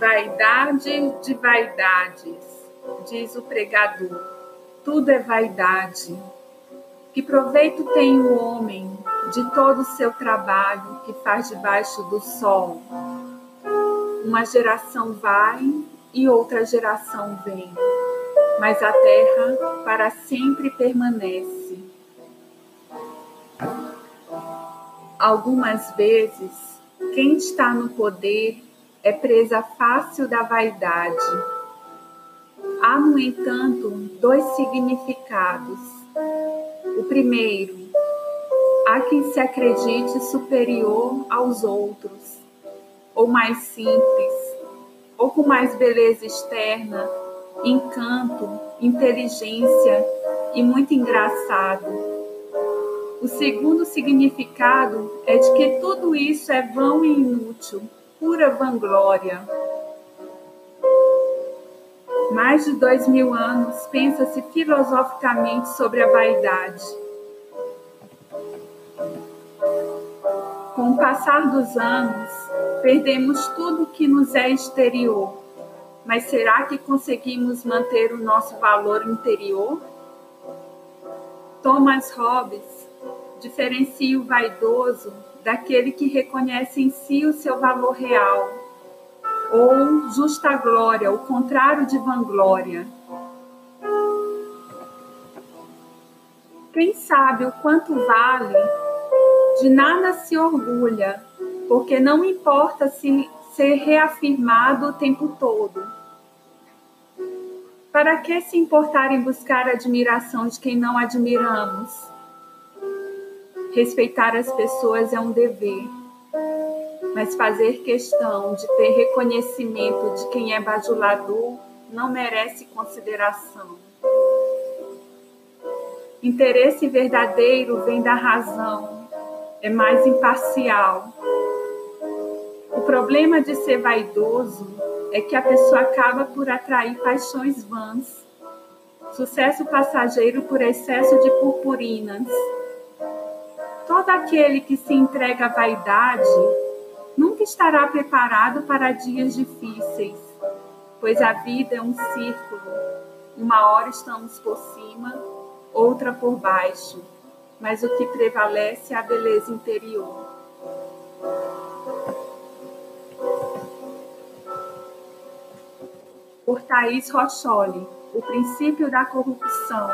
Arde de vaidades, diz o pregador, tudo é vaidade. Que proveito tem o homem de todo o seu trabalho que faz debaixo do sol? Uma geração vai e outra geração vem, mas a terra para sempre permanece. Algumas vezes, quem está no poder é presa fácil da vaidade. Há, no entanto, dois significados. O primeiro, há quem se acredite superior aos outros, ou mais simples, ou com mais beleza externa, encanto, inteligência e muito engraçado o segundo significado é de que tudo isso é vão e inútil, pura vanglória. Mais de dois mil anos pensa-se filosoficamente sobre a vaidade. Com o passar dos anos, perdemos tudo que nos é exterior. Mas será que conseguimos manter o nosso valor interior? Thomas Hobbes diferencia o vaidoso daquele que reconhece em si o seu valor real, ou justa glória, o contrário de vanglória. Quem sabe o quanto vale, de nada se orgulha, porque não importa se ser reafirmado o tempo todo. Para que se importar em buscar a admiração de quem não admiramos? Respeitar as pessoas é um dever, mas fazer questão de ter reconhecimento de quem é bajulador não merece consideração. Interesse verdadeiro vem da razão, é mais imparcial. O problema de ser vaidoso é que a pessoa acaba por atrair paixões vãs, sucesso passageiro por excesso de purpurinas todo aquele que se entrega à vaidade nunca estará preparado para dias difíceis, pois a vida é um círculo. Uma hora estamos por cima, outra por baixo, mas o que prevalece é a beleza interior. Por Thaís Rocholi, O Princípio da Corrupção,